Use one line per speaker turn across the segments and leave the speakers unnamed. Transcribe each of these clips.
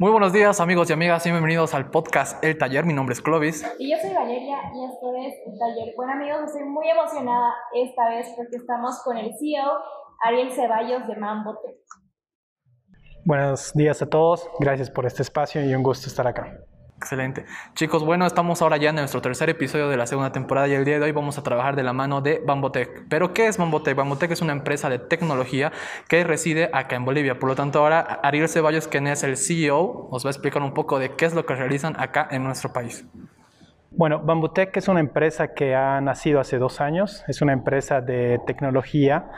Muy buenos días amigos y amigas y bienvenidos al podcast El Taller. Mi nombre es Clovis.
Y yo soy Valeria y esto es El Taller. Bueno amigos, estoy muy emocionada esta vez porque estamos con el CEO Ariel Ceballos de Mambote.
Buenos días a todos, gracias por este espacio y un gusto estar acá.
Excelente. Chicos, bueno, estamos ahora ya en nuestro tercer episodio de la segunda temporada y el día de hoy vamos a trabajar de la mano de Bambotec. ¿Pero qué es Bambotec? Bambotec es una empresa de tecnología que reside acá en Bolivia. Por lo tanto, ahora Ariel Ceballos, quien es el CEO, os va a explicar un poco de qué es lo que realizan acá en nuestro país.
Bueno, Bambutec es una empresa que ha nacido hace dos años. Es una empresa de tecnología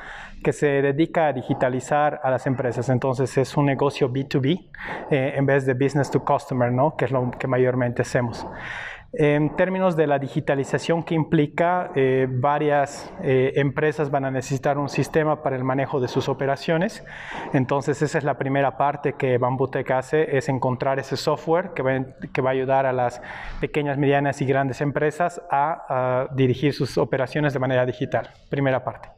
que se dedica a digitalizar a las empresas. Entonces es un negocio B2B eh, en vez de business to customer, ¿no? que es lo que mayormente hacemos. En términos de la digitalización que implica, eh, varias eh, empresas van a necesitar un sistema para el manejo de sus operaciones. Entonces, esa es la primera parte que Bambutec hace, es encontrar ese software que va, que va a ayudar a las pequeñas, medianas y grandes empresas a, a dirigir sus operaciones de manera digital. Primera parte.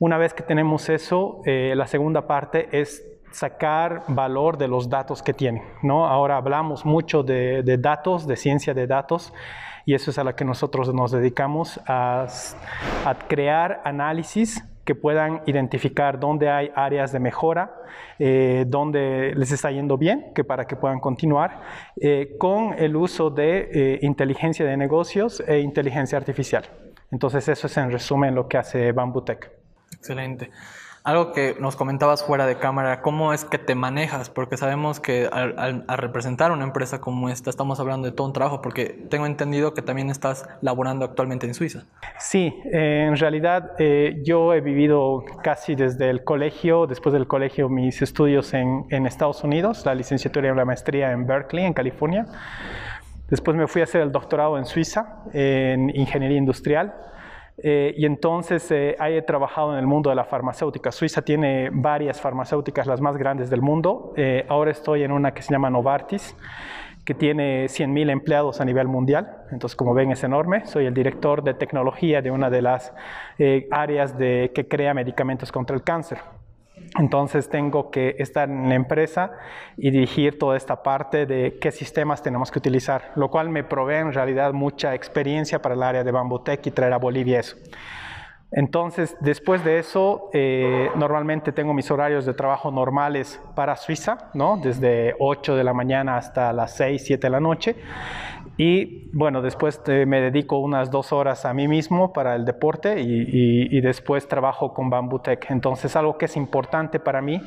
Una vez que tenemos eso, eh, la segunda parte es sacar valor de los datos que tienen. ¿no? Ahora hablamos mucho de, datos, de ciencia de datos, y eso es a lo que nosotros nos dedicamos, a, crear análisis que puedan identificar dónde hay áreas de mejora, eh, dónde les está yendo bien, que para que puedan continuar, eh, con el uso de eh, inteligencia de negocios e inteligencia artificial. Entonces eso es en resumen lo que hace Bambutec.
Excelente. Algo que nos comentabas fuera de cámara, ¿cómo es que te manejas? Porque sabemos que al, representar una empresa como esta estamos hablando de todo un trabajo, porque tengo entendido que también estás laborando actualmente en Suiza.
Sí, eh, en realidad eh, yo he vivido casi desde el colegio, después del colegio mis estudios en, en Estados Unidos, la licenciatura y la maestría en Berkeley, en California. Después me fui a hacer el doctorado en Suiza, en ingeniería industrial. Eh, y entonces eh, he trabajado en el mundo de la farmacéutica. Suiza tiene varias farmacéuticas, las más grandes del mundo. Eh, ahora estoy en una que se llama Novartis, que tiene 100.000 empleados a nivel mundial. Entonces, como ven, es enorme. Soy el director de tecnología de una de las áreas de, que crea medicamentos contra el cáncer. Entonces tengo que estar en la empresa y dirigir toda esta parte de qué sistemas tenemos que utilizar, lo cual me provee en realidad mucha experiencia para el área de Bambutec y traer a Bolivia eso. Entonces, después de eso, eh, normalmente tengo mis horarios de trabajo normales para Suiza, ¿no? Desde 8 de la mañana hasta las 6, 7 de la noche. Y bueno, después eh, me dedico unas dos horas a mí mismo para el deporte y, después trabajo con Bambutec. Entonces, algo que es importante para mí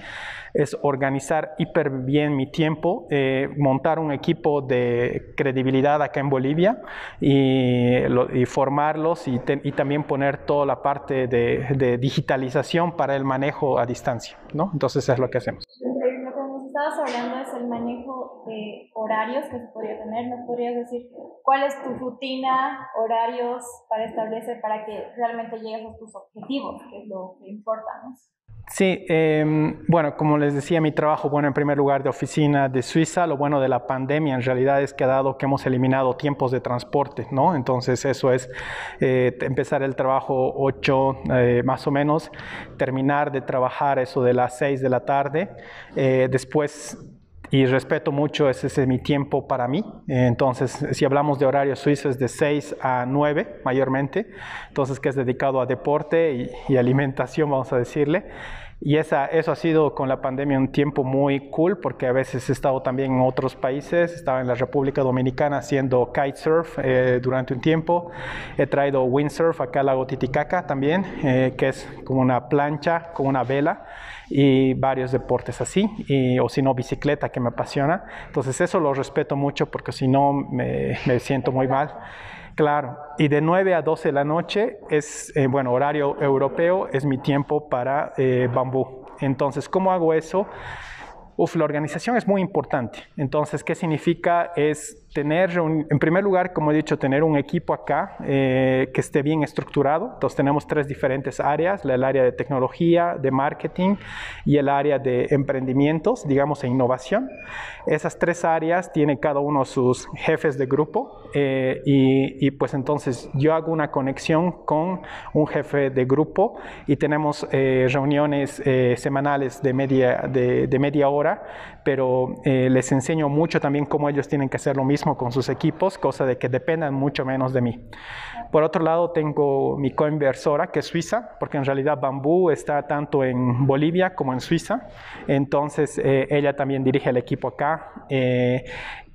es organizar hiper bien mi tiempo, eh, montar un equipo de credibilidad acá en Bolivia y, formarlos y, también poner toda la parte de, de digitalización para el manejo a distancia. ¿no? Entonces, es lo que hacemos
estabas hablando es el manejo de horarios que se podría tener. ¿Nos podrías decir cuál es tu rutina, horarios para establecer para que realmente llegues a tus objetivos, que es lo que importa? ¿no?
Sí, em, bueno, como les decía, mi trabajo, bueno, en primer lugar de oficina de Suiza, lo bueno de la pandemia en realidad es que ha dado que hemos eliminado tiempos de transporte, ¿no? Entonces eso es eh, empezar el trabajo 8 eh, más o menos, terminar de trabajar eso de las 6 de la tarde, eh, después y respeto mucho, ese es mi tiempo para mí. Entonces, si hablamos de horarios suizos, de 6 a 9 mayormente, entonces que es dedicado a deporte y, alimentación, vamos a decirle. Y esa, eso ha sido con la pandemia un tiempo muy cool porque a veces he estado también en otros países, estaba en la República Dominicana haciendo kitesurf eh, durante un tiempo, he traído windsurf acá al lago Titicaca también, eh, que es como una plancha con una vela y varios deportes así, y, o si no bicicleta que me apasiona. Entonces eso lo respeto mucho porque si no me, me siento muy mal. Claro, y de 9 a 12 de la noche es, eh, bueno, horario europeo, es mi tiempo para eh, bambú. Entonces, ¿cómo hago eso? Uf, la organización es muy importante. Entonces, ¿qué significa? Es tener, en primer lugar, como he dicho, tener un equipo acá eh, que esté bien estructurado. Entonces tenemos tres diferentes áreas, el área de tecnología, de marketing y el área de emprendimientos, digamos, e innovación. Esas tres áreas tienen cada uno sus jefes de grupo eh, y, pues entonces yo hago una conexión con un jefe de grupo y tenemos eh, reuniones semanales de media, de, de media hora, pero les enseño mucho también cómo ellos tienen que hacer lo mismo con sus equipos, cosa de que dependan mucho menos de mí. Por otro lado, tengo mi coinversora, que es suiza, porque en realidad Bambú está tanto en Bolivia como en Suiza. Entonces, eh, ella también dirige el equipo acá eh,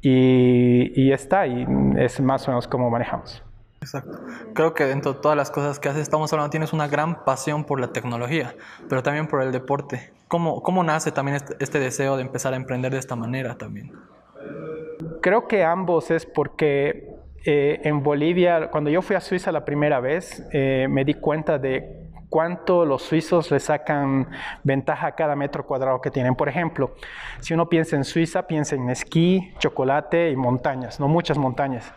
y, y está, y es más o menos como manejamos.
Exacto. Creo que dentro de todas las cosas que haces, estamos hablando, tienes una gran pasión por la tecnología, pero también por el deporte. ¿Cómo, cómo nace también este, este deseo de empezar a emprender de esta manera también?
Creo que ambos es porque eh, en Bolivia, cuando yo fui a Suiza la primera vez, eh, me di cuenta de cuánto los suizos le sacan ventaja a cada metro cuadrado que tienen. Por ejemplo, si uno piensa en Suiza, piensa en esquí, chocolate y montañas, no muchas montañas.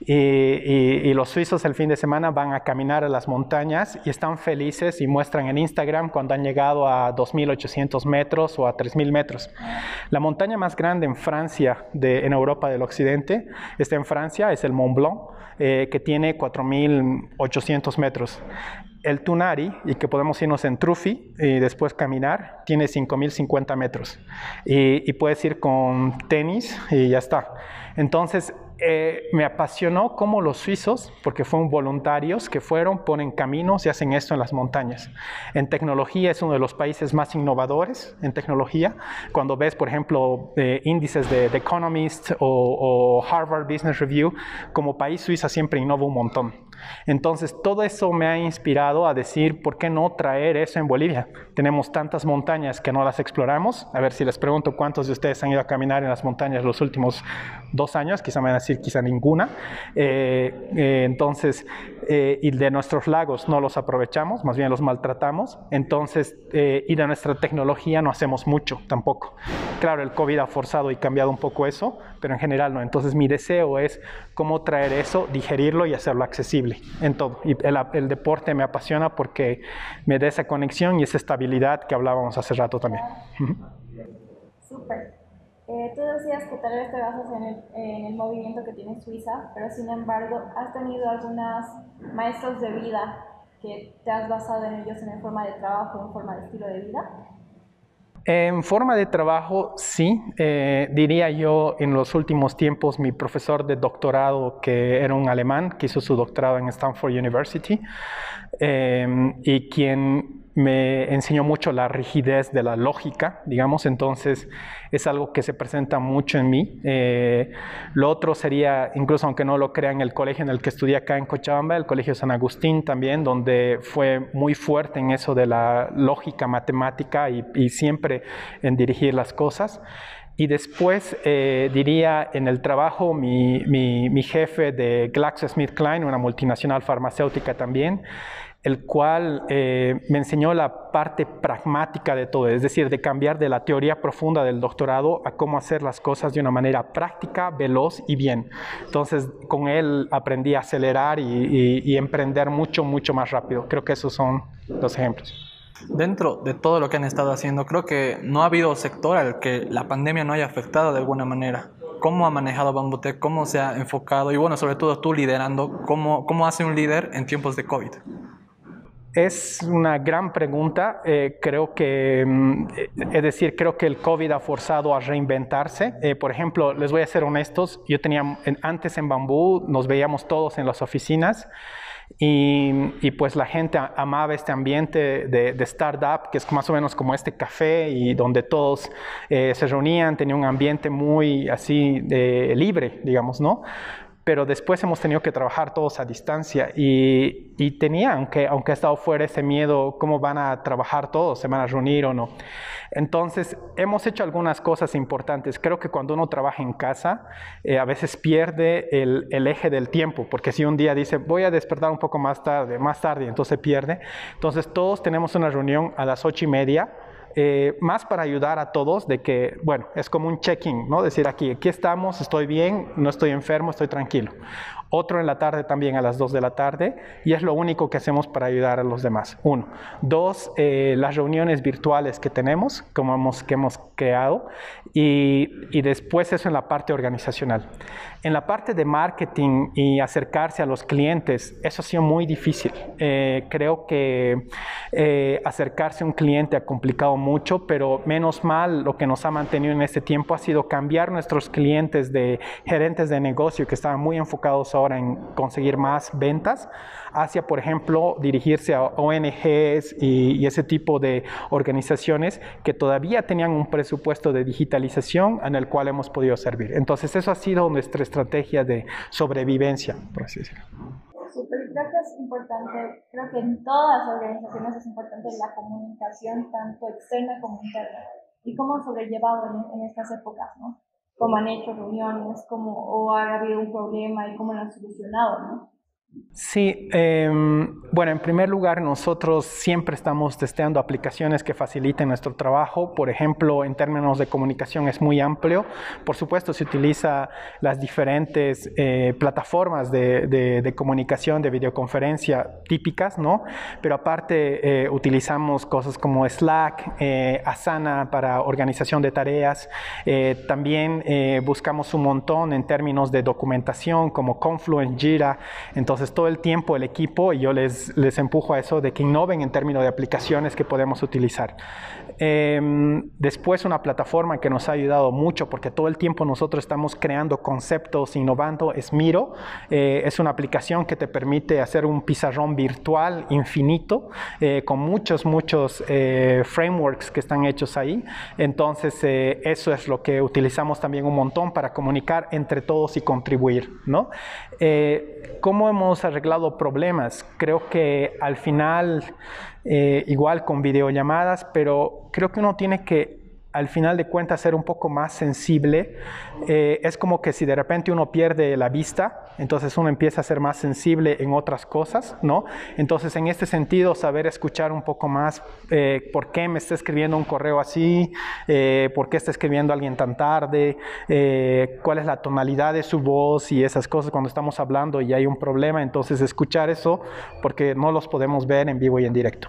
Y, los suizos el fin de semana van a caminar a las montañas y están felices y muestran en Instagram cuando han llegado a 2.800 metros o a 3.000 metros. La montaña más grande en Francia, en Europa del Occidente, está en Francia, es el Mont Blanc, eh, que tiene 4.800 metros. El Tunari, y que podemos irnos en Trufi y después caminar, tiene 5.050 metros. Y, y puedes ir con tenis y ya está. Entonces, eh, me apasionó cómo los suizos, porque fueron voluntarios que fueron, ponen caminos y hacen esto en las montañas. En tecnología es uno de los países más innovadores en tecnología. Cuando ves, por ejemplo, eh, índices de The Economist o, Harvard Business Review, como país Suiza siempre innova un montón. Entonces, todo eso me ha inspirado a decir, ¿por qué no traer eso en Bolivia? Tenemos tantas montañas que no las exploramos. A ver si les pregunto cuántos de ustedes han ido a caminar en las montañas los últimos dos años, quizá me van a decir quizá ninguna. Eh, eh, entonces, eh, y de nuestros lagos no los aprovechamos, más bien los maltratamos. Entonces, y de nuestra tecnología no hacemos mucho tampoco. Claro, el COVID ha forzado y cambiado un poco eso, pero en general no. Entonces, mi deseo es cómo traer eso, digerirlo y hacerlo accesible en todo. Y el, deporte me apasiona porque me da esa conexión y esa estabilidad que hablábamos hace rato también.
Súper. Eh, tú decías que tal vez te basas en el, en el, movimiento que tiene Suiza, pero sin embargo, ¿has tenido algunos maestros de vida que te has basado en ellos en forma de trabajo, en forma de estilo de vida?
En forma de trabajo, sí. Eh, diría yo, en los últimos tiempos, mi profesor de doctorado, que era un alemán, que hizo su doctorado en Stanford University, eh, y quien me enseñó mucho la rigidez de la lógica, digamos, entonces es algo que se presenta mucho en mí. Eh, lo otro sería, incluso aunque no lo crean, el colegio en el que estudié acá en Cochabamba, el Colegio San Agustín también, donde fue muy fuerte en eso de la lógica matemática y, siempre en dirigir las cosas. Y después eh, diría en el trabajo mi, mi, mi jefe de GlaxoSmithKline, una multinacional farmacéutica también, el cual eh, me enseñó la parte pragmática de todo, es decir, de cambiar de la teoría profunda del doctorado a cómo hacer las cosas de una manera práctica, veloz y bien. Entonces, con él aprendí a acelerar y, emprender mucho, mucho más rápido. Creo que esos son los ejemplos.
Dentro de todo lo que han estado haciendo, creo que no ha habido sector al que la pandemia no haya afectado de alguna manera. ¿Cómo ha manejado Bambutec? ¿Cómo se ha enfocado? Y bueno, sobre todo tú liderando, ¿cómo, cómo hace un líder en tiempos de COVID?
Es una gran pregunta. Eh, creo que, mm, es decir, creo que el COVID ha forzado a reinventarse. Eh, por ejemplo, les voy a ser honestos, yo tenía, antes en Bambú nos veíamos todos en las oficinas y, pues la gente amaba este ambiente de, startup, que es más o menos como este café y donde todos eh, se reunían, tenía un ambiente muy así libre, digamos, ¿no? Pero después hemos tenido que trabajar todos a distancia y, y, tenía, aunque, aunque ha estado fuera ese miedo, cómo van a trabajar todos, se van a reunir o no. Entonces, hemos hecho algunas cosas importantes. Creo que cuando uno trabaja en casa, eh, a veces pierde el, el, eje del tiempo, porque si un día dice, voy a despertar un poco más tarde, más tarde, entonces pierde. Entonces, todos tenemos una reunión a las ocho y media eh, más para ayudar a todos de que, bueno, es como un check-in, ¿no? Decir aquí, aquí estamos, estoy bien, no estoy enfermo, estoy tranquilo otro en la tarde también a las 2 de la tarde y es lo único que hacemos para ayudar a los demás. Uno. Dos, eh, las reuniones virtuales que tenemos, como hemos, que hemos creado y, y, después eso en la parte organizacional. En la parte de marketing y acercarse a los clientes, eso ha sido muy difícil. Eh, creo que eh, acercarse a un cliente ha complicado mucho, pero menos mal lo que nos ha mantenido en este tiempo ha sido cambiar nuestros clientes de gerentes de negocio que estaban muy enfocados ahora en conseguir más ventas hacia, por ejemplo, dirigirse a ONGs y, ese tipo de organizaciones que todavía tenían un presupuesto de digitalización en el cual hemos podido servir. Entonces, eso ha sido nuestra estrategia de sobrevivencia, por así decirlo.
Es importante, creo que en todas las organizaciones es importante la comunicación, tanto externa como interna, y cómo han sobrellevado en, en estas épocas, ¿no? Cómo han hecho reuniones, cómo o ha habido un problema y cómo lo han solucionado, ¿no?
Sí, em, bueno, en primer lugar, nosotros siempre estamos testeando aplicaciones que faciliten nuestro trabajo. Por ejemplo, en términos de comunicación es muy amplio. Por supuesto, se utiliza las diferentes eh, plataformas de, comunicación, de videoconferencia típicas, ¿no? Pero aparte, eh, utilizamos cosas como Slack, eh, Asana para organización de tareas. también buscamos un montón en términos de documentación, como Confluence, Jira. Entonces, entonces, todo el tiempo el equipo, y yo les, les empujo a eso, de que innoven en términos de aplicaciones que podemos utilizar. Em, después una plataforma que nos ha ayudado mucho porque todo el tiempo nosotros estamos creando conceptos, innovando, es Miro. Eh, es una aplicación que te permite hacer un pizarrón virtual infinito eh, con muchos, muchos eh, frameworks que están hechos ahí. Entonces eso es lo que utilizamos también un montón para comunicar entre todos y contribuir. ¿no? ¿Cómo hemos arreglado problemas? Creo que al final eh, igual con videollamadas, pero creo que uno tiene que al final de cuentas ser un poco más sensible. Eh, es como que si de repente uno pierde la vista, entonces uno empieza a ser más sensible en otras cosas, ¿no? Entonces en este sentido, saber escuchar un poco más eh, por qué me está escribiendo un correo así, eh, por qué está escribiendo alguien tan tarde, cuál es la tonalidad de su voz y esas cosas cuando estamos hablando y hay un problema, entonces escuchar eso porque no los podemos ver en vivo y en directo.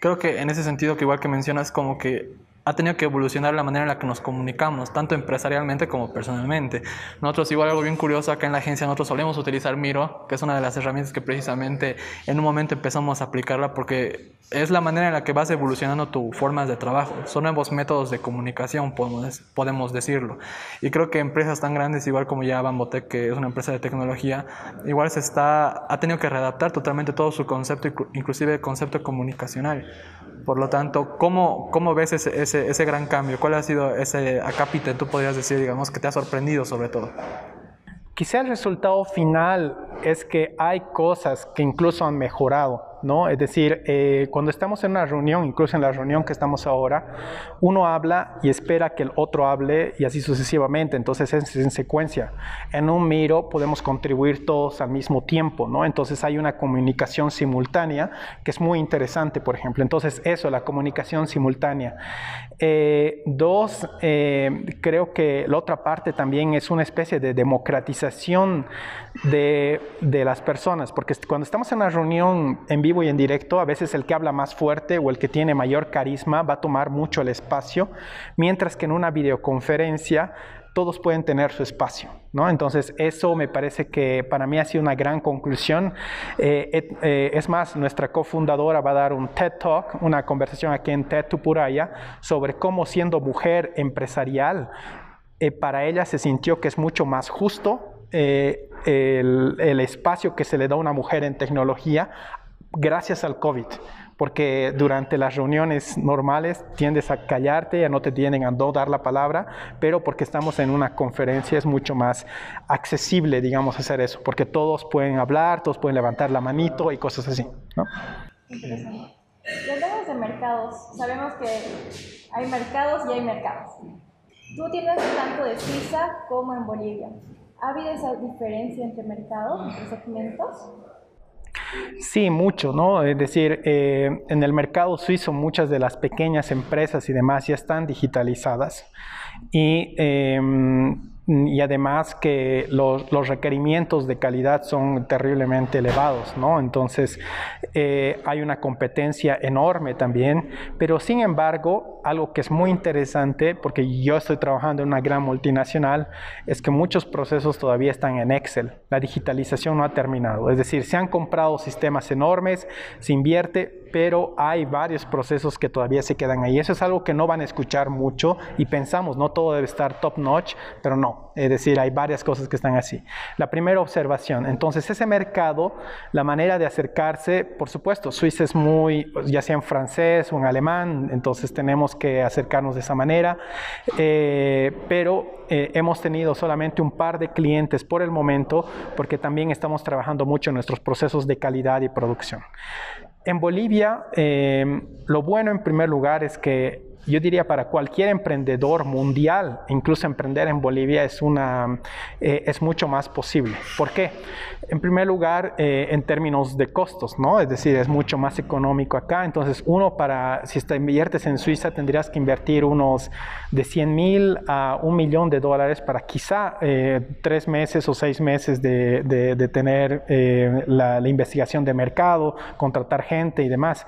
Creo que en ese sentido que igual que mencionas como que ha tenido que evolucionar la manera en la que nos comunicamos, tanto empresarialmente como personalmente. Nosotros, igual algo bien curioso acá en la agencia, nosotros solemos utilizar Miro, que es una de las herramientas que precisamente en un momento empezamos a aplicarla porque es la manera en la que vas evolucionando tu formas de trabajo. Son nuevos métodos de comunicación, podemos, podemos decirlo. Y creo que empresas tan grandes, igual como ya Bambotec, que es una empresa de tecnología, igual se está, ha tenido que readaptar totalmente todo su concepto, inclusive el concepto comunicacional. Por lo tanto, ¿cómo, cómo ves ese, ese, ese, gran cambio? ¿Cuál ha sido ese acápite, tú podrías decir, digamos, que te ha sorprendido sobre todo?
Quizá el resultado final es que hay cosas que incluso han mejorado. ¿No? Es decir, eh, cuando estamos en una reunión, incluso en la reunión que estamos ahora, uno habla y espera que el otro hable y así sucesivamente, entonces es en secuencia. En un miro podemos contribuir todos al mismo tiempo, ¿no? Entonces hay una comunicación simultánea que es muy interesante, por ejemplo. Entonces eso, la comunicación simultánea. Eh, dos, eh, creo que la otra parte también es una especie de democratización de, las personas, porque cuando estamos en una reunión en vivo y en directo, a veces el que habla más fuerte o el que tiene mayor carisma va a tomar mucho el espacio, mientras que en una videoconferencia todos pueden tener su espacio, ¿no? Entonces, eso me parece que para mí ha sido una gran conclusión. Eh, eh, es más, nuestra cofundadora va a dar un TED Talk, una conversación aquí en TED Tupuraya, sobre cómo siendo mujer empresarial, eh, para ella se sintió que es mucho más justo el, el, espacio que se le da a una mujer en tecnología gracias al COVID, porque durante las reuniones normales tiendes a callarte, ya no te tienen a no dar la palabra, pero porque estamos en una conferencia es mucho más accesible, digamos, hacer eso, porque todos pueden hablar, todos pueden levantar la manito y cosas así. ¿no?
Interesante. Hablamos de mercados, sabemos que hay mercados y hay mercados. Tú tienes tanto de Suiza como en Bolivia. ¿Ha habido esa diferencia entre mercados, entre segmentos?
Sí, mucho, ¿no? Es decir, eh, en el mercado suizo muchas de las pequeñas empresas y demás ya están digitalizadas y em, y además que los, los, requerimientos de calidad son terriblemente elevados, ¿no? Entonces eh, hay una competencia enorme también, pero sin embargo, algo que es muy interesante, porque yo estoy trabajando en una gran multinacional, es que muchos procesos todavía están en Excel. La digitalización no ha terminado, es decir, se han comprado sistemas enormes, se invierte, pero hay varios procesos que todavía se quedan ahí. Eso es algo que no van a escuchar mucho y pensamos, no todo debe estar top notch, pero no. Es decir, hay varias cosas que están así. La primera observación, entonces ese mercado, la manera de acercarse, por supuesto, Suiza es muy, ya sea en francés o en alemán, entonces tenemos que acercarnos de esa manera, eh, pero eh, hemos tenido solamente un par de clientes por el momento porque también estamos trabajando mucho en nuestros procesos de calidad y producción. En Bolivia, eh, lo bueno en primer lugar es que yo diría para cualquier emprendedor mundial, incluso emprender en Bolivia es, una, eh, es mucho más posible. ¿Por qué? En primer lugar, eh, en términos de costos, ¿no? Es decir, es mucho más económico acá. Entonces, uno para, si te inviertes en Suiza, tendrías que invertir unos de 100 mil a un millón de dólares para quizá eh, tres meses o seis meses de, de, tener la, la investigación de mercado, contratar gente y demás.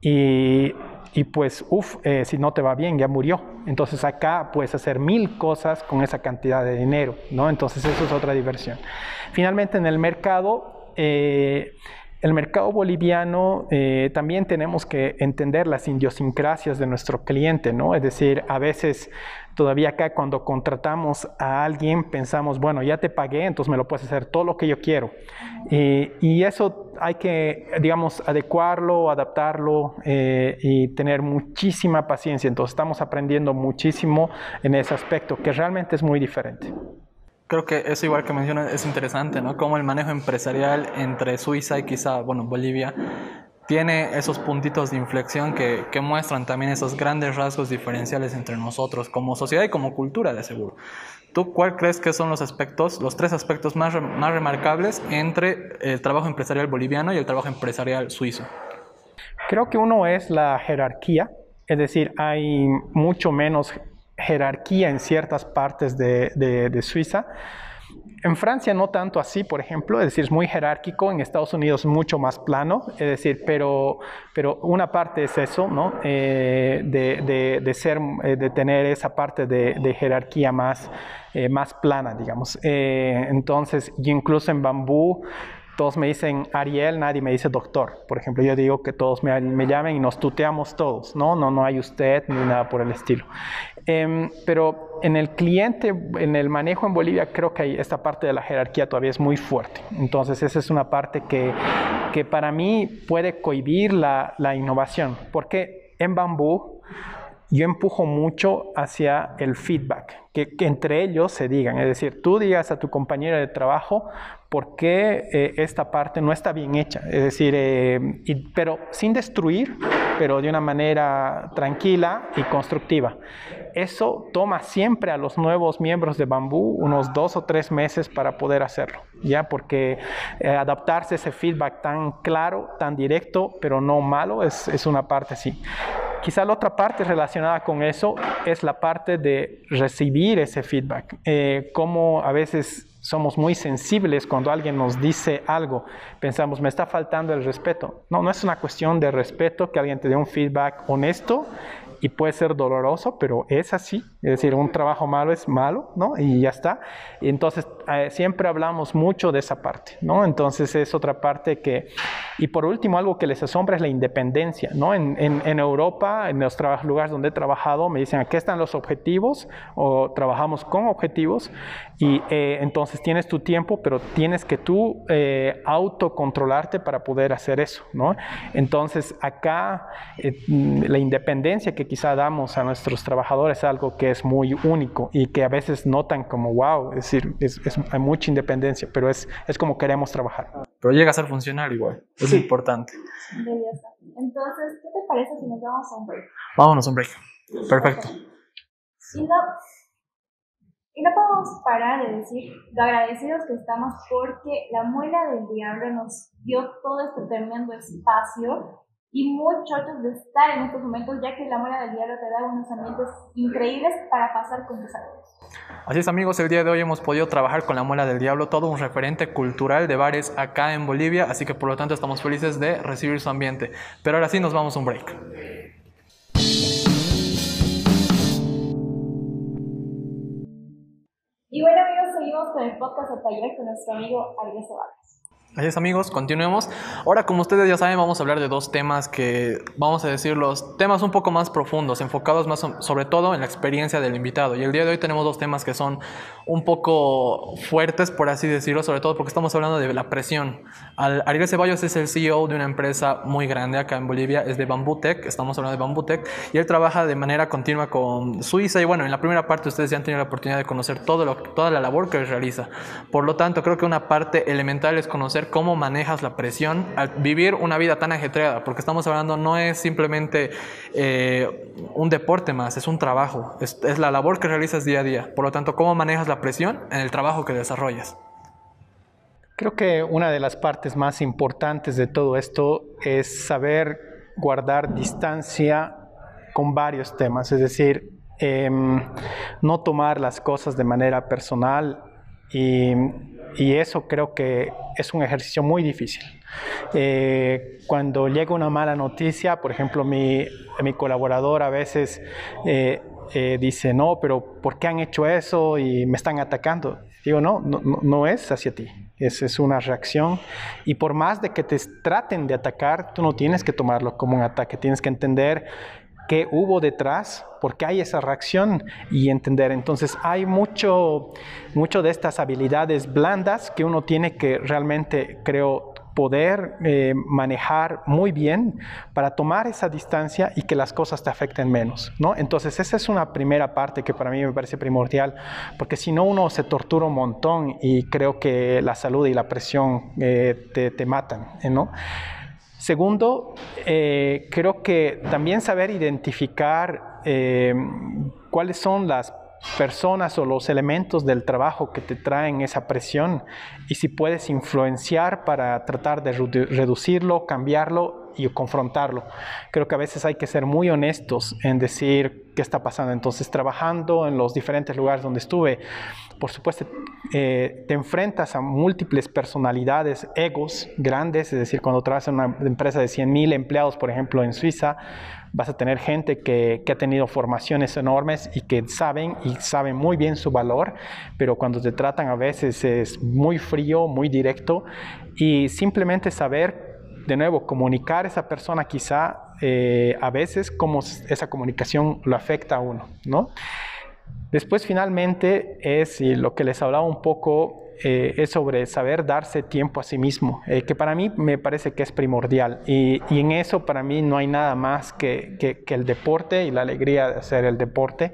Y y pues, uff, eh, si no te va bien, ya murió. Entonces acá puedes hacer mil cosas con esa cantidad de dinero, ¿no? Entonces eso es otra diversión. Finalmente en el mercado, eh, el mercado boliviano eh, también tenemos que entender las idiosincrasias de nuestro cliente, ¿no? Es decir, a veces todavía acá cuando contratamos a alguien pensamos, bueno, ya te pagué, entonces me lo puedes hacer todo lo que yo quiero. y eso hay que, digamos, adecuarlo, adaptarlo eh, y tener muchísima paciencia. Entonces estamos aprendiendo muchísimo en ese aspecto, que realmente es muy diferente
creo que eso igual que mencionas es interesante, ¿no? Como el manejo empresarial entre Suiza y quizá, bueno, Bolivia tiene esos puntitos de inflexión que, que, muestran también esos grandes rasgos diferenciales entre nosotros como sociedad y como cultura, de seguro. ¿Tú cuál crees que son los aspectos, los tres aspectos más, más remarcables entre el trabajo empresarial boliviano y el trabajo empresarial suizo?
Creo que uno es la jerarquía, es decir, hay mucho menos jerarquía en ciertas partes de, de, Suiza. En Francia no tanto así, por ejemplo, es decir, es muy jerárquico, en Estados Unidos mucho más plano, es decir, pero, pero una parte es eso, ¿no? Eh, de, de, ser, eh, de tener esa parte de, jerarquía más, eh, más plana, digamos. entonces, incluso en bambú, todos me dicen Ariel, nadie me dice doctor. Por ejemplo, yo digo que todos me, me llamen y nos tuteamos todos, ¿no? No, no hay usted ni nada por el estilo. Em, pero en el cliente, en el manejo en Bolivia, creo que esta parte de la jerarquía todavía es muy fuerte. Entonces, esa es una parte que, que para mí puede cohibir la, la innovación, porque en bambú yo empujo mucho hacia el feedback, que, entre ellos se digan, es decir, tú digas a tu compañero de trabajo por qué eh, esta parte no está bien hecha, es decir, eh, pero sin destruir, pero de una manera tranquila y constructiva. Eso toma siempre a los nuevos miembros de Bambú unos dos o tres meses para poder hacerlo, ya porque eh, adaptarse a ese feedback tan claro, tan directo, pero no malo, es, es una parte así. Quizá la otra parte relacionada con eso es la parte de recibir ese feedback. Eh, como a veces somos muy sensibles cuando alguien nos dice algo, pensamos, me está faltando el respeto. No, no es una cuestión de respeto que alguien te dé un feedback honesto y puede ser doloroso, pero es así. Es decir, un trabajo malo es malo, ¿no? Y ya está. Y entonces, eh, siempre hablamos mucho de esa parte, ¿no? Entonces, es otra parte que... Y por último, algo que les asombra es la independencia, ¿no? En, en, Europa, en los lugares donde he trabajado, me dicen, aquí están los objetivos, o trabajamos con objetivos, y eh, entonces tienes tu tiempo, pero tienes que tú eh, autocontrolarte para poder hacer eso, ¿no? Entonces, acá, la independencia que quizá damos a nuestros trabajadores es algo que es muy único y que a veces notan como, wow, es decir, es, hay mucha independencia, pero es, es como queremos trabajar.
Pero llega a ser funcional igual, es importante.
Entonces, ¿qué te parece si nos vamos a un break?
Vámonos a un break. Perfecto.
Y no podemos parar de decir lo agradecidos que estamos porque la muela del diablo nos dio todo este tremendo espacio y mucho de estar en estos momentos, ya que la muela del diablo te da unos ambientes increíbles para pasar con tus amigos.
Así es amigos, el día de hoy hemos podido trabajar con la muela del diablo, todo un referente cultural de bares acá en Bolivia, así que por lo tanto estamos felices de recibir su ambiente. Pero ahora sí nos vamos a un break.
Y bueno amigos, seguimos con el podcast de taller con nuestro amigo Ariel Vargas.
Así es amigos, continuemos. Ahora como ustedes ya saben vamos a hablar de dos temas que vamos a decir los temas un poco más profundos, enfocados más sobre todo en la experiencia del invitado. Y el día de hoy tenemos dos temas que son un poco fuertes por así decirlo, sobre todo porque estamos hablando de la presión. Ariel Ceballos es el CEO de una empresa muy grande acá en Bolivia, es de Bambutec, estamos hablando de Bambutec, y él trabaja de manera continua con Suiza y bueno, en la primera parte ustedes ya han tenido la oportunidad de conocer todo lo, toda la labor que él realiza. Por lo tanto, creo que una parte elemental es conocer cómo manejas la presión al vivir una vida tan ajetreada, porque estamos hablando no es simplemente eh, un deporte más, es un trabajo, es, es la labor que realizas día a día. Por lo tanto, cómo manejas la presión en el trabajo que desarrollas.
Creo que una de las partes más importantes de todo esto es saber guardar distancia con varios temas, es decir, em, no tomar las cosas de manera personal y y eso creo que es un ejercicio muy difícil. Eh, cuando llega una mala noticia, por ejemplo, mi, mi colaborador a veces eh, eh, dice, no, pero ¿por qué han hecho eso y me están atacando? Digo, no, no, no es hacia ti, es, es una reacción y por más de que te traten de atacar, tú no tienes que tomarlo como un ataque, tienes que entender qué hubo detrás, por qué hay esa reacción y entender. Entonces hay mucho, mucho de estas habilidades blandas que uno tiene que realmente, creo, poder eh, manejar muy bien para tomar esa distancia y que las cosas te afecten menos, ¿no? Entonces esa es una primera parte que para mí me parece primordial, porque si no uno se tortura un montón y creo que la salud y la presión eh, te, te, matan, ¿no? Segundo, eh, creo que también saber identificar eh, cuáles son las personas o los elementos del trabajo que te traen esa presión y si puedes influenciar para tratar de reducirlo, cambiarlo y confrontarlo. Creo que a veces hay que ser muy honestos en decir qué está pasando. Entonces, trabajando en los diferentes lugares donde estuve, por supuesto, eh, te enfrentas a múltiples personalidades, egos grandes, es decir, cuando trabajas en una empresa de 100.000 empleados, por ejemplo, en Suiza, vas a tener gente que, que, ha tenido formaciones enormes y que saben y saben muy bien su valor, pero cuando te tratan a veces es muy frío, muy directo y simplemente saber, de nuevo, comunicar a esa persona quizá eh, a veces cómo esa comunicación lo afecta a uno, ¿no? Después finalmente es, lo que les hablaba un poco, eh, es sobre saber darse tiempo a sí mismo, eh, que para mí me parece que es primordial. Y, y en eso para mí no hay nada más que, que, que, el deporte y la alegría de hacer el deporte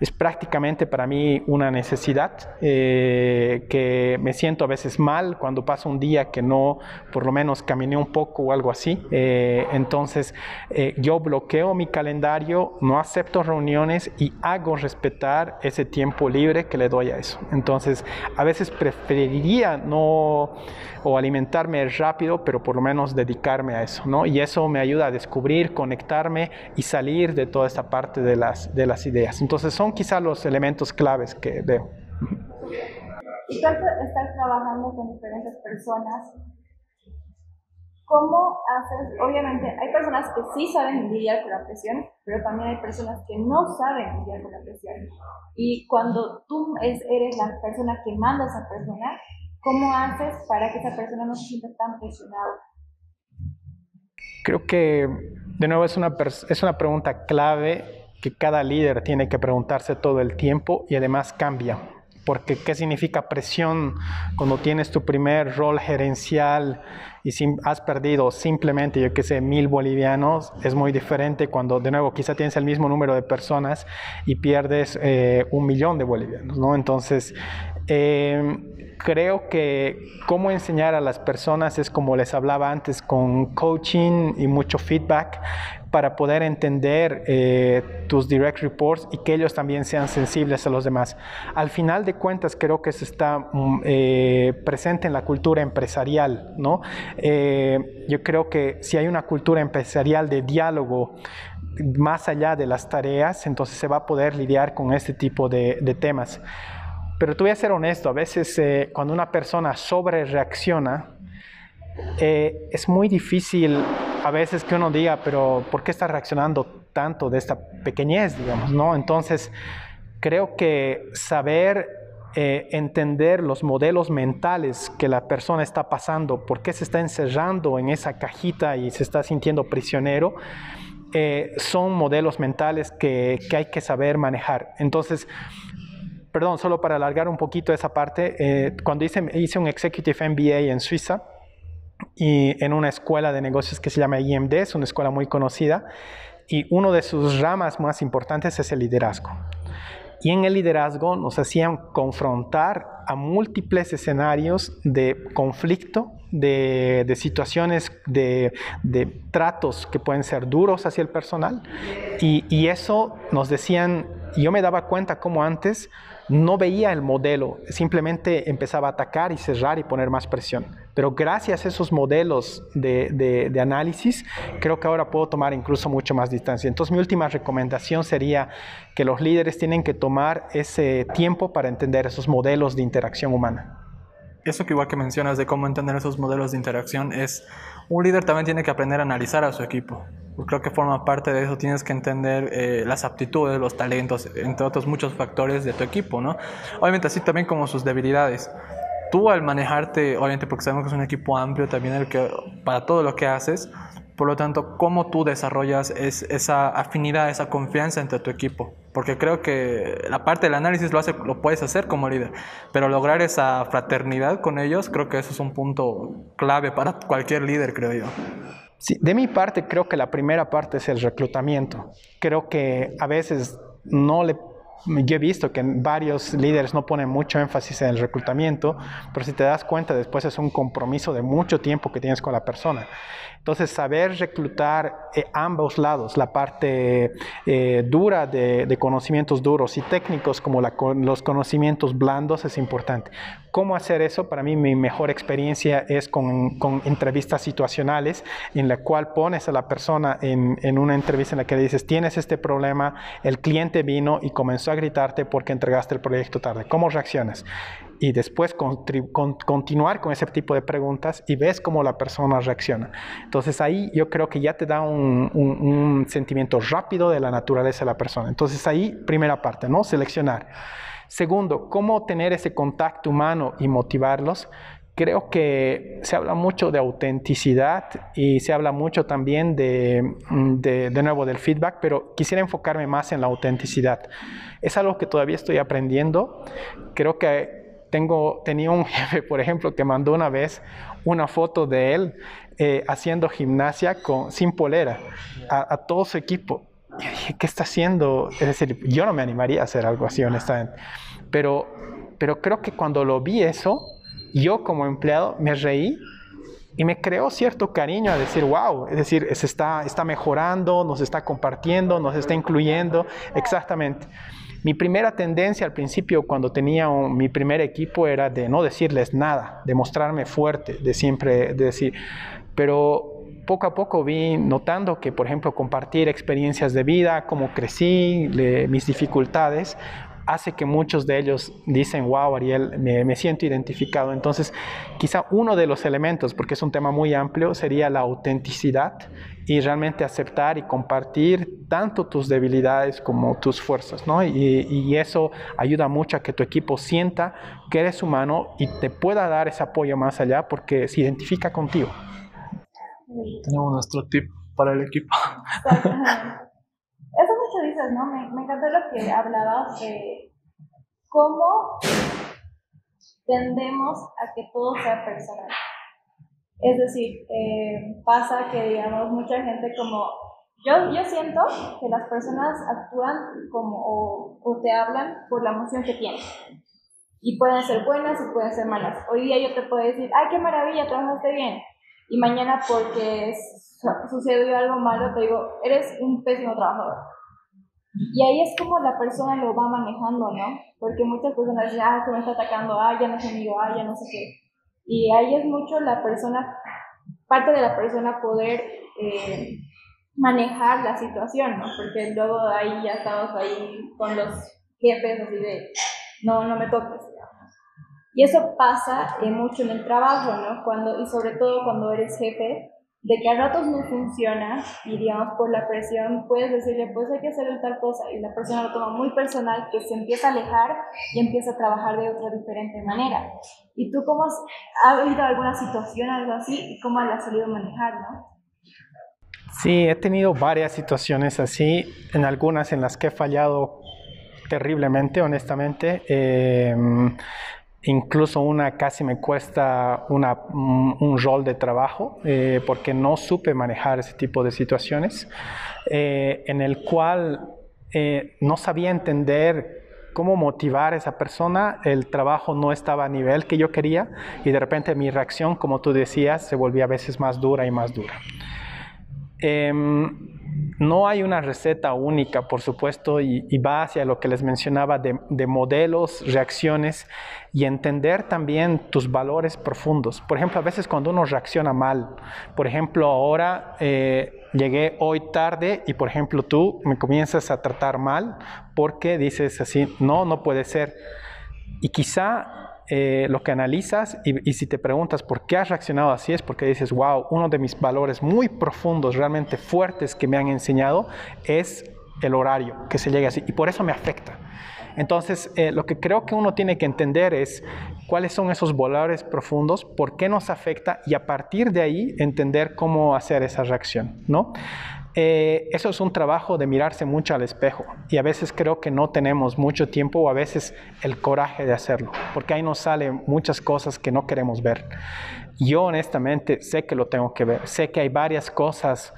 es prácticamente para mí una necesidad, eh, que me siento a veces mal cuando paso un día que no, por lo menos caminé un poco o algo así. Eh, entonces eh, yo bloqueo mi calendario, no acepto reuniones y hago respetar ese tiempo libre que le doy a eso. Entonces a veces preferiría no o alimentarme rápido, pero por lo menos dedicarme a eso, ¿no? Y eso me ayuda a descubrir, conectarme y salir de toda esta parte de las, de las ideas. Entonces son quizá los elementos claves que veo.
Y tú estar trabajando con diferentes personas, ¿cómo haces? Obviamente hay personas que sí saben lidiar con la presión, pero también hay personas que no saben lidiar con la presión. Y cuando tú eres la persona que manda a esa persona, ¿Cómo haces para que esa persona no se sienta tan presionada?
Creo que, de nuevo, es una, es una pregunta clave que cada líder tiene que preguntarse todo el tiempo y además cambia. Porque, ¿qué significa presión cuando tienes tu primer rol gerencial y has perdido simplemente, yo qué sé, mil bolivianos? Es muy diferente cuando, de nuevo, quizá tienes el mismo número de personas y pierdes eh, un millón de bolivianos, ¿no? Entonces, eh, creo que cómo enseñar a las personas es como les hablaba antes, con coaching y mucho feedback, para poder entender eh, tus direct reports y que ellos también sean sensibles a los demás. Al final de cuentas, creo que eso está mm, eh, presente en la cultura empresarial, ¿no? Eh, yo creo que si hay una cultura empresarial de diálogo, más allá de las tareas, entonces se va a poder lidiar con este tipo de, de temas. Pero te voy a ser honesto, a veces cuando una persona sobre reacciona, eh, es muy difícil a veces que uno diga, pero ¿por qué está reaccionando tanto de esta pequeñez, digamos, no? Entonces, creo que saber eh, entender los modelos mentales que la persona está pasando, por qué se está encerrando en esa cajita y se está sintiendo prisionero, eh, son modelos mentales que, que, hay que saber manejar. Entonces, perdón, solo para alargar un poquito esa parte, cuando hice, hice un Executive MBA en Suiza, y en una escuela de negocios que se llama IMD, es una escuela muy conocida, y uno de sus ramas más importantes es el liderazgo. Y en el liderazgo nos hacían confrontar a múltiples escenarios de conflicto, de, situaciones, de, tratos que pueden ser duros hacia el personal. Y, y eso nos decían, yo me daba cuenta como antes no veía el modelo, simplemente empezaba a atacar y cerrar y poner más presión. Pero gracias a esos modelos de, análisis, creo que ahora puedo tomar incluso mucho más distancia. Entonces mi última recomendación sería que los líderes tienen que tomar ese tiempo para entender esos modelos de interacción humana.
Eso que igual que mencionas de cómo entender esos modelos de interacción es, un líder también tiene que aprender a analizar a su equipo creo que forma parte de eso, tienes que entender eh, las aptitudes, los talentos, entre otros muchos factores de tu equipo, ¿no? Obviamente así también como sus debilidades. Tú al manejarte, obviamente porque sabemos que es un equipo amplio también el que, para todo lo que haces, por lo tanto, ¿cómo tú desarrollas esa afinidad, esa confianza entre tu equipo? Porque creo que la parte del análisis lo, hace, lo puedes hacer como líder, pero lograr esa fraternidad con ellos, creo que eso es un punto clave para cualquier líder, creo yo
de mi parte creo que la primera parte es el reclutamiento. Creo que a veces no le yo he visto que varios líderes no ponen mucho énfasis en el reclutamiento, pero si te das cuenta después es un compromiso de mucho tiempo que tienes con la persona. Entonces, saber reclutar eh, ambos lados, la parte eh, dura de, conocimientos duros y técnicos como los conocimientos blandos es importante. ¿Cómo hacer eso? Para mí mi mejor experiencia es con, entrevistas situacionales en la cual pones a la persona en, en una entrevista en la que le dices, tienes este problema, el cliente vino y comenzó a gritarte porque entregaste el proyecto tarde. ¿Cómo reaccionas? Y después continuar con ese tipo de preguntas y ves cómo la persona reacciona. Entonces ahí yo creo que ya te da un, un, sentimiento rápido de la naturaleza de la persona. Entonces ahí, primera parte, ¿no? Seleccionar. Segundo, cómo tener ese contacto humano y motivarlos. Creo que se habla mucho de autenticidad y se habla mucho también de, de, de nuevo, del feedback, pero quisiera enfocarme más en la autenticidad. Es algo que todavía estoy aprendiendo. Creo que tengo, tenía un jefe, por ejemplo, que mandó una vez una foto de él eh, haciendo gimnasia con, sin polera a, todo su equipo. Y dije, ¿qué está haciendo? Es decir, yo no me animaría a hacer algo así, honestamente. Pero, pero creo que cuando lo vi eso, yo como empleado me reí y me creó cierto cariño a decir, wow, es decir, se está, está mejorando, nos está compartiendo, nos está incluyendo, exactamente. Mi primera tendencia al principio cuando tenía mi primer equipo era de no decirles nada, de mostrarme fuerte, de siempre decir, pero poco a poco vi notando que, por ejemplo, compartir experiencias de vida, cómo crecí, mis dificultades, hace que muchos de ellos dicen, wow, Ariel, me, siento identificado. Entonces, quizá uno de los elementos, porque es un tema muy amplio, sería la autenticidad y realmente aceptar y compartir tanto tus debilidades como tus fuerzas, ¿no? Y, y eso ayuda mucho a que tu equipo sienta que eres humano y te pueda dar ese apoyo más allá porque se identifica contigo.
Tenemos nuestro tip para el equipo.
Me, me encantó lo que hablabas de cómo tendemos a que todo sea personal. Es decir, eh, pasa que, digamos, mucha gente como... Yo, yo siento que las personas actúan como o, o te hablan por la emoción que tienen. Y pueden ser buenas y pueden ser malas. Hoy día yo te puedo decir, ay, qué maravilla, trabajaste bien. Y mañana porque sucedió algo malo, te digo, eres un pésimo trabajador. Y ahí es como la persona lo va manejando, ¿no? Porque muchas personas dicen, ah, que me está atacando, ah, ya no es amigo, ah, ya no sé qué. Y ahí es mucho la persona, parte de la persona poder eh, manejar la situación, ¿no? Porque luego ahí ya estamos ahí con los jefes así de, no, no me toques, digamos. Y eso pasa eh, mucho en el trabajo, ¿no? Cuando, y sobre todo cuando eres jefe, de que a ratos no funciona y digamos por la presión puedes decirle pues hay que hacer tal cosa y la persona lo toma muy personal que se empieza a alejar y empieza a trabajar de otra diferente manera. ¿Y tú cómo has, ha habido alguna situación, algo así y cómo la has salido a manejar?
Sí, he tenido varias situaciones así, en algunas en las que he fallado terriblemente, honestamente. Eh, Incluso una casi me cuesta un, rol de trabajo eh, porque no supe manejar ese tipo de situaciones eh, en el cual eh, no sabía entender cómo motivar a esa persona, el trabajo no estaba a nivel que yo quería y de repente mi reacción, como tú decías, se volvía a veces más dura y más dura. Em, no hay una receta única, por supuesto, y, va hacia lo que les mencionaba de, modelos, reacciones y entender también tus valores profundos. Por ejemplo, a veces cuando uno reacciona mal, por ejemplo, ahora eh, llegué hoy tarde y, por ejemplo, tú me comienzas a tratar mal porque dices así, no, no puede ser. Y quizá eh, lo que analizas y, si te preguntas por qué has reaccionado así es porque dices, wow, uno de mis valores muy profundos, realmente fuertes que me han enseñado es el horario, que se llegue así, y por eso me afecta. Entonces, eh, lo que creo que uno tiene que entender es cuáles son esos valores profundos, por qué nos afecta y a partir de ahí entender cómo hacer esa reacción, ¿no? Eh, eso es un trabajo de mirarse mucho al espejo y a veces creo que no tenemos mucho tiempo o a veces el coraje de hacerlo, porque ahí nos salen muchas cosas que no queremos ver. Yo honestamente sé que lo tengo que ver, sé que hay varias cosas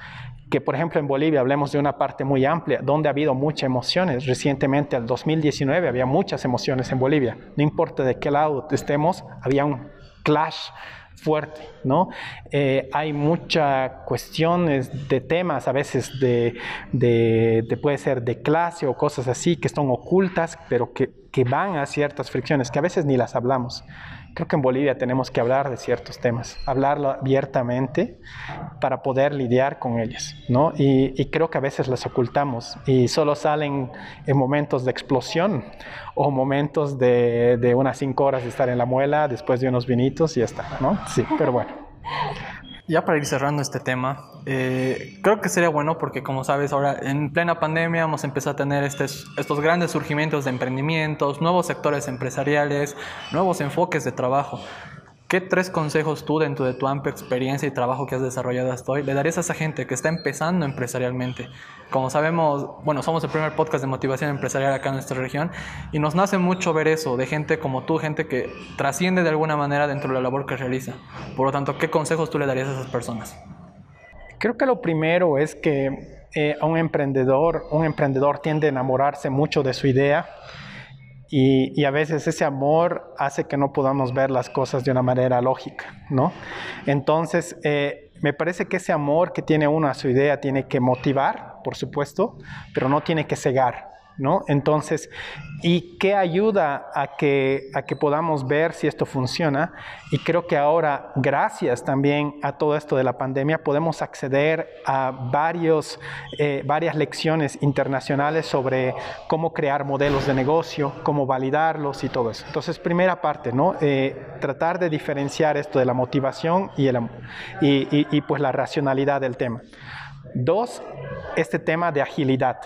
que por ejemplo en Bolivia hablemos de una parte muy amplia donde ha habido muchas emociones. Recientemente, el 2019, había muchas emociones en Bolivia. No importa de qué lado estemos, había un clash fuerte, ¿no? Eh, hay muchas cuestiones de temas, a veces de, de, puede ser de clase o cosas así, que están ocultas, pero que, que van a ciertas fricciones, que a veces ni las hablamos. Creo que en Bolivia tenemos que hablar de ciertos temas, hablarlo abiertamente para poder lidiar con ellas, ¿no? Y, creo que a veces las ocultamos y solo salen en momentos de explosión o momentos de, de unas cinco horas de estar en la muela después de unos vinitos y ya está, ¿no? Sí, pero bueno.
Ya para ir cerrando este tema, eh, creo que sería bueno porque como sabes ahora en plena pandemia hemos empezado a tener estos, estos grandes surgimientos de emprendimientos, nuevos sectores empresariales, nuevos enfoques de trabajo. ¿Qué tres consejos tú, dentro de tu amplia experiencia y trabajo que has desarrollado hasta hoy, le darías a esa gente que está empezando empresarialmente? Como sabemos, bueno, somos el primer podcast de motivación empresarial acá en nuestra región y nos nace mucho ver eso, de gente como tú, gente que trasciende de alguna manera dentro de la labor que realiza. Por lo tanto, ¿qué consejos tú le darías a esas personas?
Creo que lo primero es que eh, un emprendedor, un emprendedor tiende a enamorarse mucho de su idea y, a veces ese amor hace que no podamos ver las cosas de una manera lógica, ¿no? Entonces, eh, me parece que ese amor que tiene uno a su idea tiene que motivar, por supuesto, pero no tiene que cegar. ¿No? Entonces, ¿y qué ayuda a que, podamos ver si esto funciona? Y creo que ahora, gracias también a todo esto de la pandemia, podemos acceder a varios, eh, varias lecciones internacionales sobre cómo crear modelos de negocio, cómo validarlos y todo eso. Entonces, primera parte, ¿no? Eh, tratar de diferenciar esto de la motivación y, el, y, y pues la racionalidad del tema. Dos, este tema de agilidad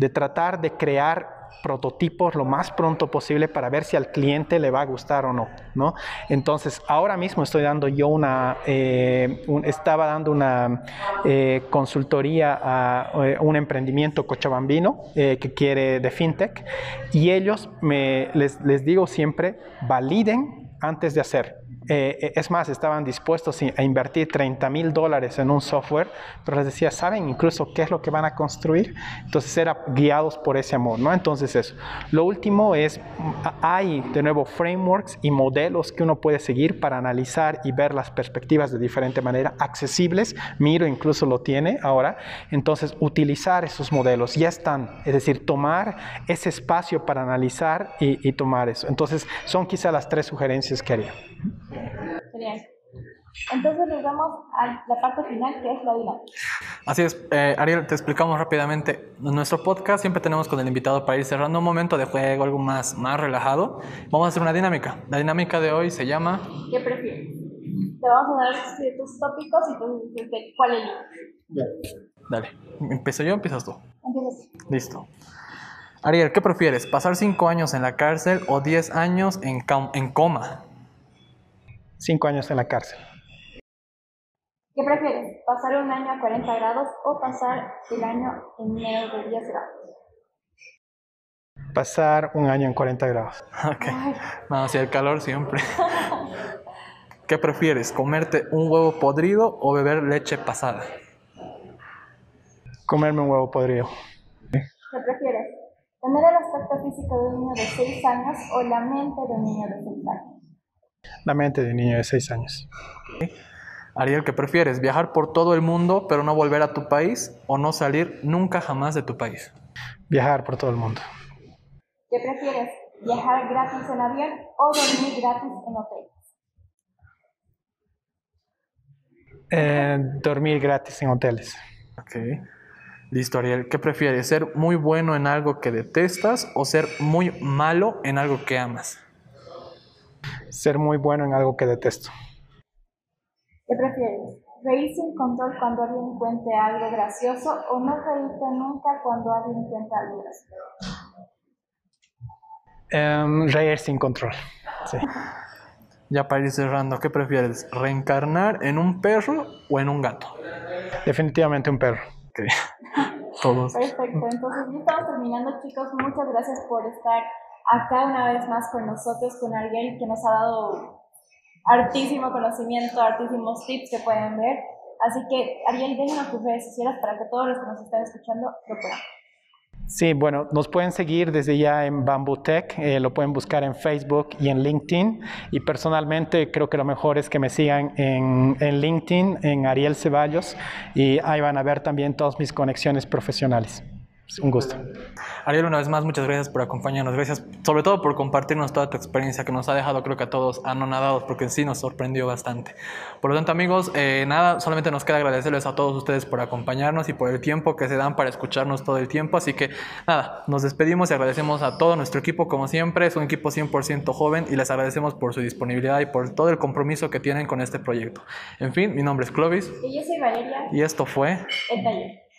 de tratar de crear prototipos lo más pronto posible para ver si al cliente le va a gustar o no, ¿no? Entonces, ahora mismo estoy dando yo una, eh, estaba dando una eh, consultoría a, eh, un emprendimiento cochabambino que quiere de fintech y ellos me, les, les digo siempre, validen antes de hacer. Eh, es más, estaban dispuestos a invertir 30 mil dólares en un software, pero les decía, ¿saben incluso qué es lo que van a construir? Entonces era guiados por ese amor, ¿no? Entonces eso. Lo último es, hay de nuevo frameworks y modelos que uno puede seguir para analizar y ver las perspectivas de diferente manera, accesibles. Miro incluso lo tiene ahora. Entonces, utilizar esos modelos ya están, es decir, tomar ese espacio para analizar y tomar eso. Entonces, son quizá las tres sugerencias que haría.
Genial. Entonces nos vamos a la parte final que es la dinámica.
Así es, eh, Ariel, te explicamos rápidamente. En nuestro podcast siempre tenemos con el invitado para ir cerrando un momento de juego, algo más, más relajado. Vamos a hacer una dinámica. La dinámica de hoy se llama...
¿Qué prefieres? Te vamos a dar ciertos tópicos y tú dices cuál eliges.
Dale, ¿empiezo yo o empiezas tú?
Empiezas.
Listo. Ariel, ¿qué prefieres? ¿Pasar 5 años en la cárcel o 10 años en, en coma?
Cinco años en la cárcel.
¿Qué prefieres? ¿Pasar un año a 40 grados o pasar el año en menos de 10 grados?
Pasar un año en 40 grados.
Ok. No, si el calor siempre. ¿Qué prefieres? ¿Comerte un huevo podrido o beber leche pasada?
Comerme un huevo podrido.
¿Qué prefieres? ¿Tener el aspecto físico de un niño de 6 años o la mente de un niño de 6 años?
La mente de un niño de 6 años.
Ariel, ¿qué prefieres? ¿Viajar por todo el mundo pero no volver a tu país o no salir nunca jamás de tu país?
Viajar por todo el mundo.
¿Qué prefieres? ¿Viajar gratis en avión o dormir gratis en hotel?
Eh, dormir gratis en hoteles.
Ok. Listo, Ariel. ¿Qué prefieres? ¿Ser muy bueno en algo que detestas o ser muy malo en algo que amas?
Ser muy bueno en algo que detesto.
¿Qué prefieres? ¿Reír sin control cuando alguien cuente algo gracioso o no reírte nunca cuando alguien cuenta algo gracioso?
Em, reír sin control. Sí.
Ya para ir cerrando, ¿qué prefieres? ¿Reencarnar en un perro o en un gato?
Definitivamente un perro.
Todos.
Perfecto, entonces ya estamos terminando chicos, muchas gracias por estar acá una vez más con nosotros, con Ariel que nos ha dado hartísimo conocimiento, hartísimos tips que pueden ver. Así que Ariel, déjenos tus redes sociales para que todos los que nos están escuchando lo puedan.
Sí, bueno, nos pueden seguir desde ya en Bamboo Tech, eh, lo pueden buscar en Facebook y en LinkedIn. Y personalmente creo que lo mejor es que me sigan en, en LinkedIn, en Ariel Ceballos, y ahí van a ver también todas mis conexiones profesionales. Un gusto.
Ariel, una vez más, muchas gracias por acompañarnos. Gracias sobre todo por compartirnos toda tu experiencia que nos ha dejado, creo que a todos anonadados, porque sí nos sorprendió bastante. Por lo tanto, amigos, eh, nada, solamente nos queda agradecerles a todos ustedes por acompañarnos y por el tiempo que se dan para escucharnos todo el tiempo. Así que nada, nos despedimos y agradecemos a todo nuestro equipo, como siempre. Es un equipo 100% joven y les agradecemos por su disponibilidad y por todo el compromiso que tienen con este proyecto. En fin, mi nombre es Clovis
Y yo soy Valeria,
y esto fue...
el taller.